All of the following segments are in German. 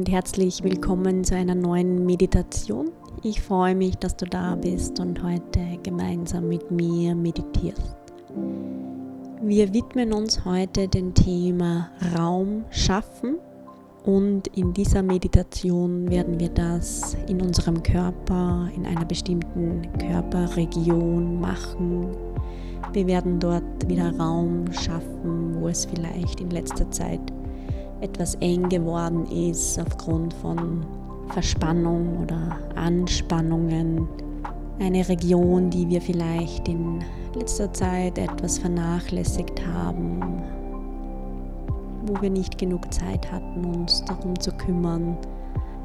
und herzlich willkommen zu einer neuen Meditation. Ich freue mich, dass du da bist und heute gemeinsam mit mir meditierst. Wir widmen uns heute dem Thema Raum schaffen und in dieser Meditation werden wir das in unserem Körper, in einer bestimmten Körperregion machen. Wir werden dort wieder Raum schaffen, wo es vielleicht in letzter Zeit etwas eng geworden ist aufgrund von Verspannung oder Anspannungen. Eine Region, die wir vielleicht in letzter Zeit etwas vernachlässigt haben, wo wir nicht genug Zeit hatten, uns darum zu kümmern.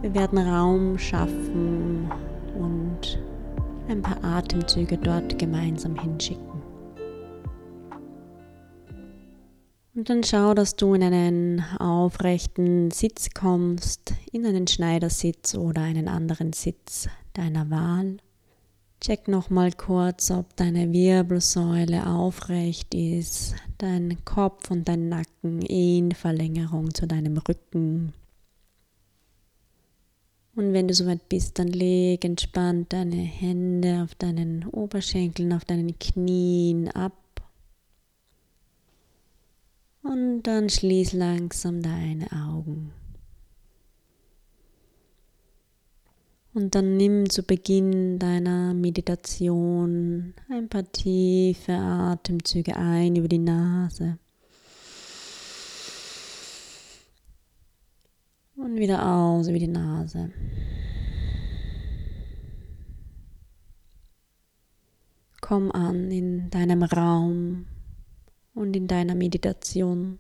Wir werden Raum schaffen und ein paar Atemzüge dort gemeinsam hinschicken. Und dann schau, dass du in einen aufrechten Sitz kommst, in einen Schneidersitz oder einen anderen Sitz deiner Wahl. Check nochmal kurz, ob deine Wirbelsäule aufrecht ist, dein Kopf und dein Nacken in Verlängerung zu deinem Rücken. Und wenn du soweit bist, dann leg entspannt deine Hände auf deinen Oberschenkeln, auf deinen Knien ab und dann schließ langsam deine Augen. Und dann nimm zu Beginn deiner Meditation ein paar tiefe Atemzüge ein über die Nase. Und wieder aus über die Nase. Komm an in deinem Raum, und in deiner Meditation.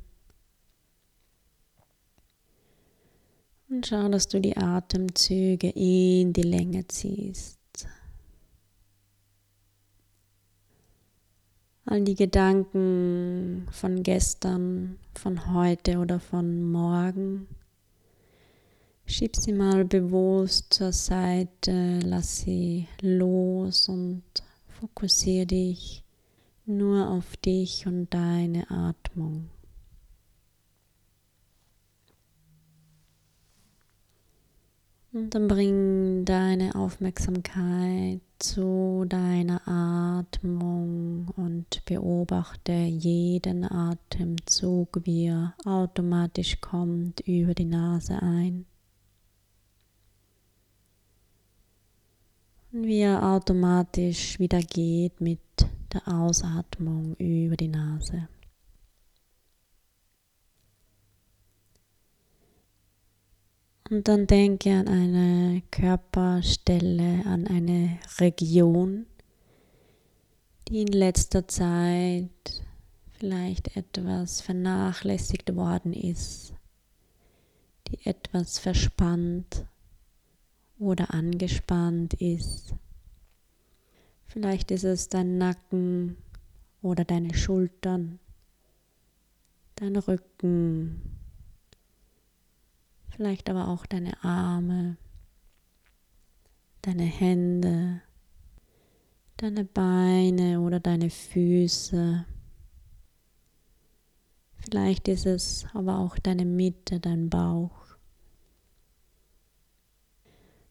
Und schau, dass du die Atemzüge in die Länge ziehst. All die Gedanken von gestern, von heute oder von morgen, schieb sie mal bewusst zur Seite, lass sie los und fokussiere dich nur auf dich und deine Atmung. Und dann bring deine Aufmerksamkeit zu deiner Atmung und beobachte jeden Atemzug, wie er automatisch kommt über die Nase ein. Und wie er automatisch wieder geht mit der Ausatmung über die Nase. Und dann denke an eine Körperstelle, an eine Region, die in letzter Zeit vielleicht etwas vernachlässigt worden ist, die etwas verspannt oder angespannt ist. Vielleicht ist es dein Nacken oder deine Schultern, dein Rücken, vielleicht aber auch deine Arme, deine Hände, deine Beine oder deine Füße. Vielleicht ist es aber auch deine Mitte, dein Bauch.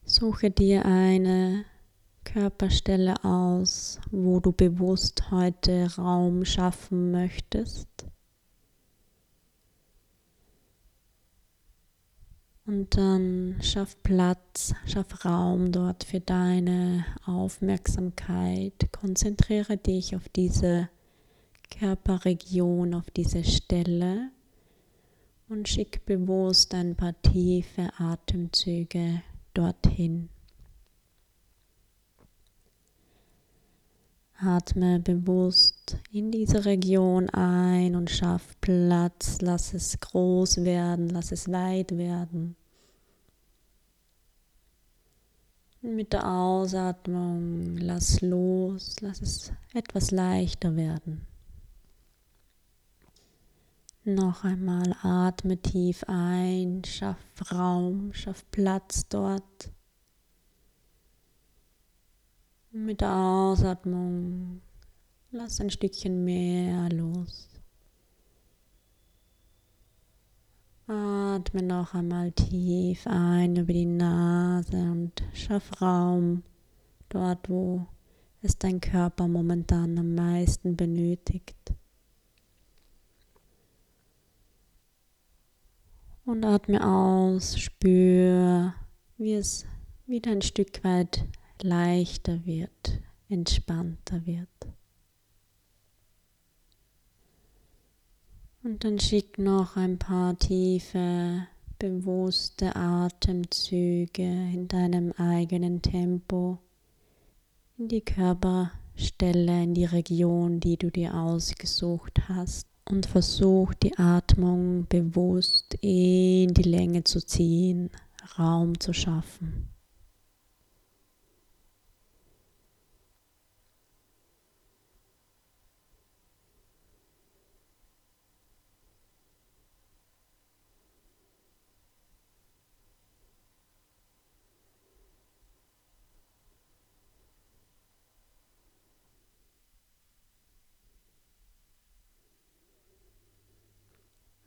Suche dir eine Körperstelle aus, wo du bewusst heute Raum schaffen möchtest. Und dann schaff Platz, schaff Raum dort für deine Aufmerksamkeit. Konzentriere dich auf diese Körperregion, auf diese Stelle und schick bewusst ein paar tiefe Atemzüge dorthin. Atme bewusst in diese Region ein und schaff Platz. Lass es groß werden, lass es weit werden. Mit der Ausatmung lass los, lass es etwas leichter werden. Noch einmal atme tief ein, schaff Raum, schaff Platz dort. Mit der Ausatmung lass ein Stückchen mehr los. Atme noch einmal tief ein über die Nase und schaff Raum dort, wo es dein Körper momentan am meisten benötigt. Und atme aus, spür, wie es wieder ein Stück weit leichter wird, entspannter wird. Und dann schick noch ein paar tiefe, bewusste Atemzüge in deinem eigenen Tempo in die Körperstelle, in die Region, die du dir ausgesucht hast. Und versuch die Atmung bewusst in die Länge zu ziehen, Raum zu schaffen.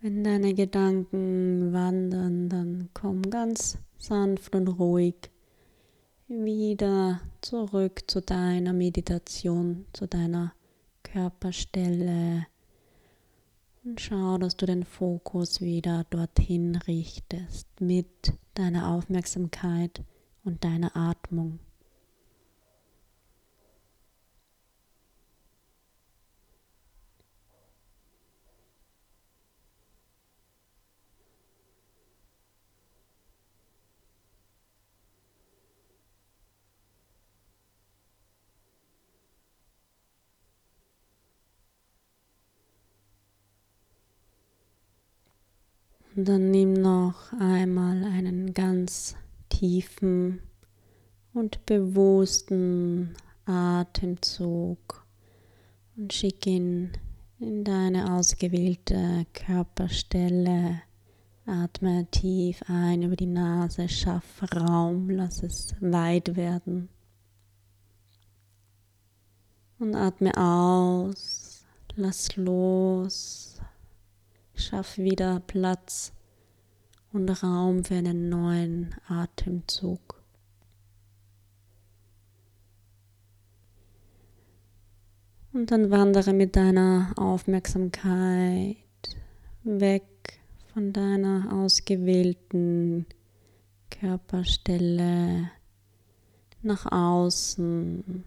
Wenn deine Gedanken wandern, dann komm ganz sanft und ruhig wieder zurück zu deiner Meditation, zu deiner Körperstelle und schau, dass du den Fokus wieder dorthin richtest mit deiner Aufmerksamkeit und deiner Atmung. Und dann nimm noch einmal einen ganz tiefen und bewussten Atemzug und schick ihn in deine ausgewählte Körperstelle. Atme tief ein über die Nase, schaff Raum, lass es weit werden. Und atme aus, lass los, Schaff wieder Platz und Raum für einen neuen Atemzug. Und dann wandere mit deiner Aufmerksamkeit weg von deiner ausgewählten Körperstelle nach außen.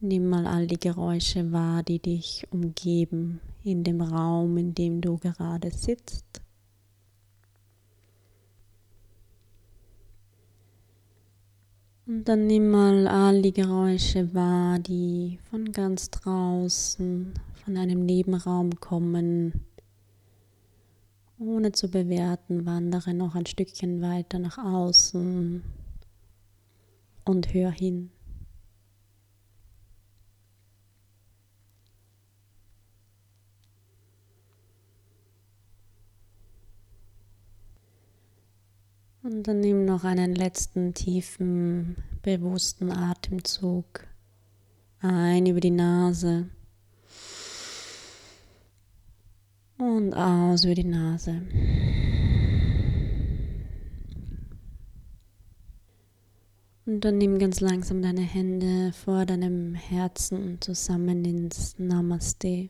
Nimm mal all die Geräusche wahr, die dich umgeben in dem Raum, in dem du gerade sitzt. Und dann nimm mal all die Geräusche wahr, die von ganz draußen, von einem Nebenraum kommen. Ohne zu bewerten, wandere noch ein Stückchen weiter nach außen und hör hin. Und dann nimm noch einen letzten tiefen, bewussten Atemzug ein über die Nase und aus über die Nase. Und dann nimm ganz langsam deine Hände vor deinem Herzen zusammen ins Namaste.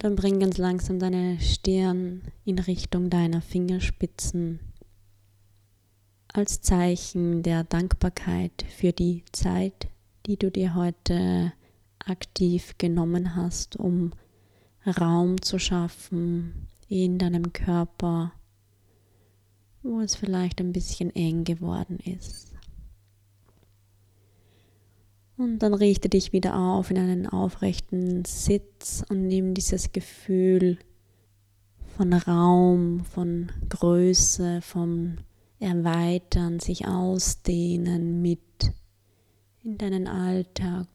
Dann bring ganz langsam deine Stirn in Richtung deiner Fingerspitzen als Zeichen der Dankbarkeit für die Zeit, die du dir heute aktiv genommen hast, um Raum zu schaffen in deinem Körper, wo es vielleicht ein bisschen eng geworden ist. Und dann richte dich wieder auf in einen aufrechten Sitz und nimm dieses Gefühl von Raum, von Größe, vom Erweitern, sich ausdehnen mit in deinen Alltag.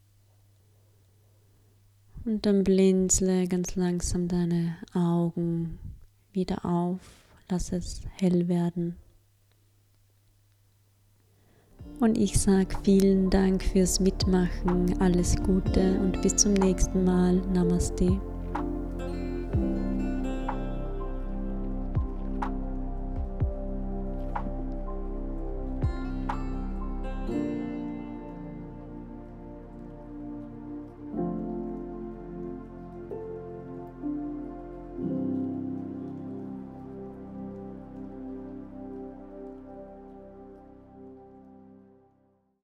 Und dann blinzle ganz langsam deine Augen wieder auf, lass es hell werden. Und ich sage vielen Dank fürs Mitmachen, alles Gute und bis zum nächsten Mal. Namaste.